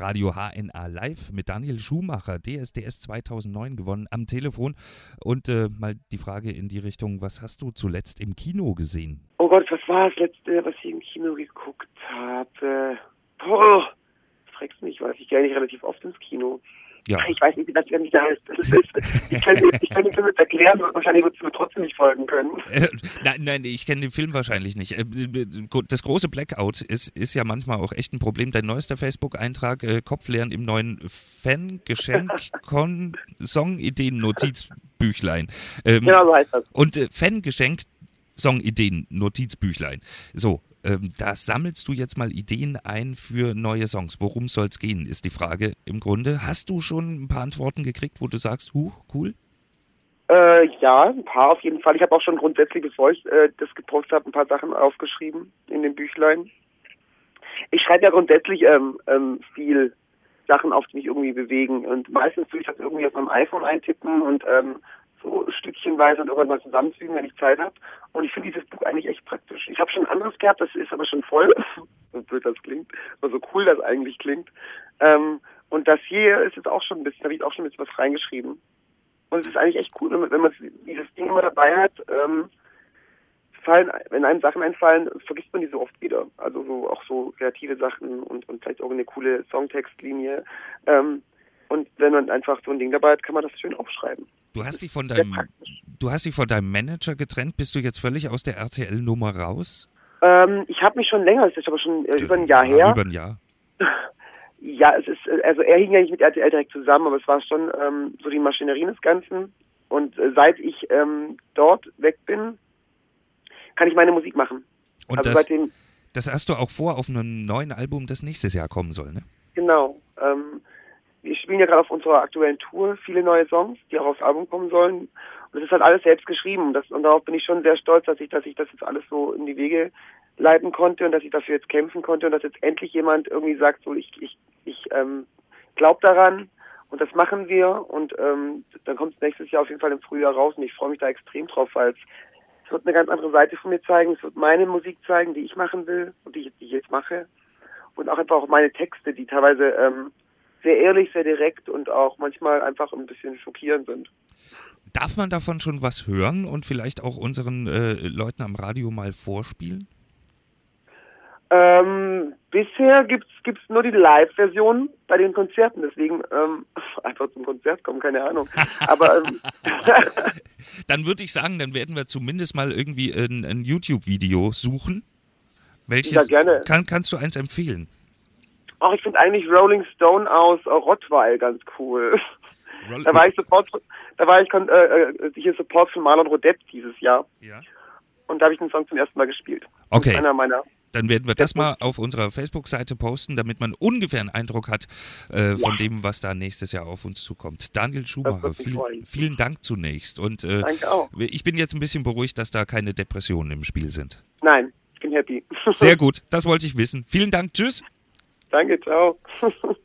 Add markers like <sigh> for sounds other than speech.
Radio HNA Live mit Daniel Schumacher, DSDS 2009 gewonnen am Telefon. Und äh, mal die Frage in die Richtung, was hast du zuletzt im Kino gesehen? Oh Gott, was war das letzte, was ich im Kino geguckt habe? Oh, fragst mich, weiß ich gehe eigentlich relativ oft ins Kino. Ja. Ich weiß nicht, wie das nicht heißt. Das ist, ich kann, ich kann den Film jetzt erklären, aber wahrscheinlich würdest du mir trotzdem nicht folgen können. <laughs> Äh, nein, nein, ich kenne den Film wahrscheinlich nicht. Äh, das große Blackout ist, ist ja manchmal auch echt ein Problem. Dein neuester Facebook-Eintrag, äh, Kopfleeren im neuen Fan-Geschenk-Song-Ideen-Notizbüchlein. Ähm, genau so heißt das. Und äh, Fan-Geschenk Song-Ideen-Notizbüchlein. So, ähm, da sammelst du jetzt mal Ideen ein für neue Songs. Worum soll es gehen, ist die Frage im Grunde. Hast du schon ein paar Antworten gekriegt, wo du sagst, huh, cool? Äh, ja, ein paar auf jeden Fall. Ich habe auch schon grundsätzlich, bevor ich äh, das gepostet habe, ein paar Sachen aufgeschrieben in dem Büchlein. Ich schreibe ja grundsätzlich ähm, ähm, viel Sachen auf, die mich irgendwie bewegen. Und meistens tue ich das irgendwie auf meinem iPhone eintippen und ähm, so stückchenweise und irgendwann mal zusammenfügen, wenn ich Zeit habe. Und ich finde dieses Buch eigentlich echt praktisch. Ich habe schon ein anderes gehabt, das ist aber schon voll, <laughs> so blöd das klingt, aber so cool das eigentlich klingt. Ähm, und das hier ist jetzt auch schon ein bisschen, da habe ich auch schon ein bisschen was reingeschrieben. Und es ist eigentlich echt cool, wenn man, wenn man dieses Ding immer dabei hat, ähm, fallen, wenn einem Sachen einfallen, vergisst man die so oft wieder. Also so auch so kreative Sachen und, und vielleicht auch eine coole Songtextlinie. Ähm, und wenn man einfach so ein Ding dabei hat, kann man das schön aufschreiben. Du hast dich von deinem, du hast dich von deinem Manager getrennt. Bist du jetzt völlig aus der RTL-Nummer raus? Ähm, ich habe mich schon länger, das ist aber schon äh, über ein Jahr ja, her. Über ein Jahr. <laughs> Ja, es ist, äh, also er hing ja nicht mit RTL direkt zusammen, aber es war schon ähm, so die Maschinerie des Ganzen. Und äh, seit ich ähm, dort weg bin, kann ich meine Musik machen. Und also das, seitdem, das hast du auch vor auf einem neuen Album, das nächstes Jahr kommen soll, ne? Genau. Spielen ja gerade auf unserer aktuellen Tour viele neue Songs, die auch aufs Album kommen sollen. Und das ist halt alles selbst geschrieben. Und, das, und darauf bin ich schon sehr stolz, dass ich, dass ich das jetzt alles so in die Wege leiten konnte und dass ich dafür jetzt kämpfen konnte und dass jetzt endlich jemand irgendwie sagt, so ich, ich, ich ähm, glaube daran und das machen wir und ähm, dann kommt es nächstes Jahr auf jeden Fall im Frühjahr raus und ich freue mich da extrem drauf, weil es, es wird eine ganz andere Seite von mir zeigen, es wird meine Musik zeigen, die ich machen will und die, die ich jetzt mache und auch einfach auch meine Texte, die teilweise ähm, sehr ehrlich, sehr direkt und auch manchmal einfach ein bisschen schockierend sind. Darf man davon schon was hören und vielleicht auch unseren äh, Leuten am Radio mal vorspielen? Ähm, bisher gibt's gibt's nur die Live-Version bei den Konzerten, deswegen ähm, <laughs> einfach zum Konzert kommen, keine Ahnung. <laughs> Aber ähm, <laughs> dann würde ich sagen, dann werden wir zumindest mal irgendwie ein, ein YouTube-Video suchen. Welches ja, gerne. Kann, kannst du eins empfehlen? Ach, ich finde eigentlich Rolling Stone aus Rottweil ganz cool. Roll da war ich Support, da war ich äh, äh, hier Support von Marlon Rodette dieses Jahr. Ja. Und da habe ich den Song zum ersten Mal gespielt. Okay. Einer meiner dann werden wir das mal auf unserer Facebook-Seite posten, damit man ungefähr einen Eindruck hat äh, von ja. dem, was da nächstes Jahr auf uns zukommt. Daniel Schumacher, viel, vielen Dank zunächst. Und äh, Danke auch. ich bin jetzt ein bisschen beruhigt, dass da keine Depressionen im Spiel sind. Nein, ich bin happy. Sehr <laughs> gut, das wollte ich wissen. Vielen Dank, tschüss. Danke, ciao. <laughs>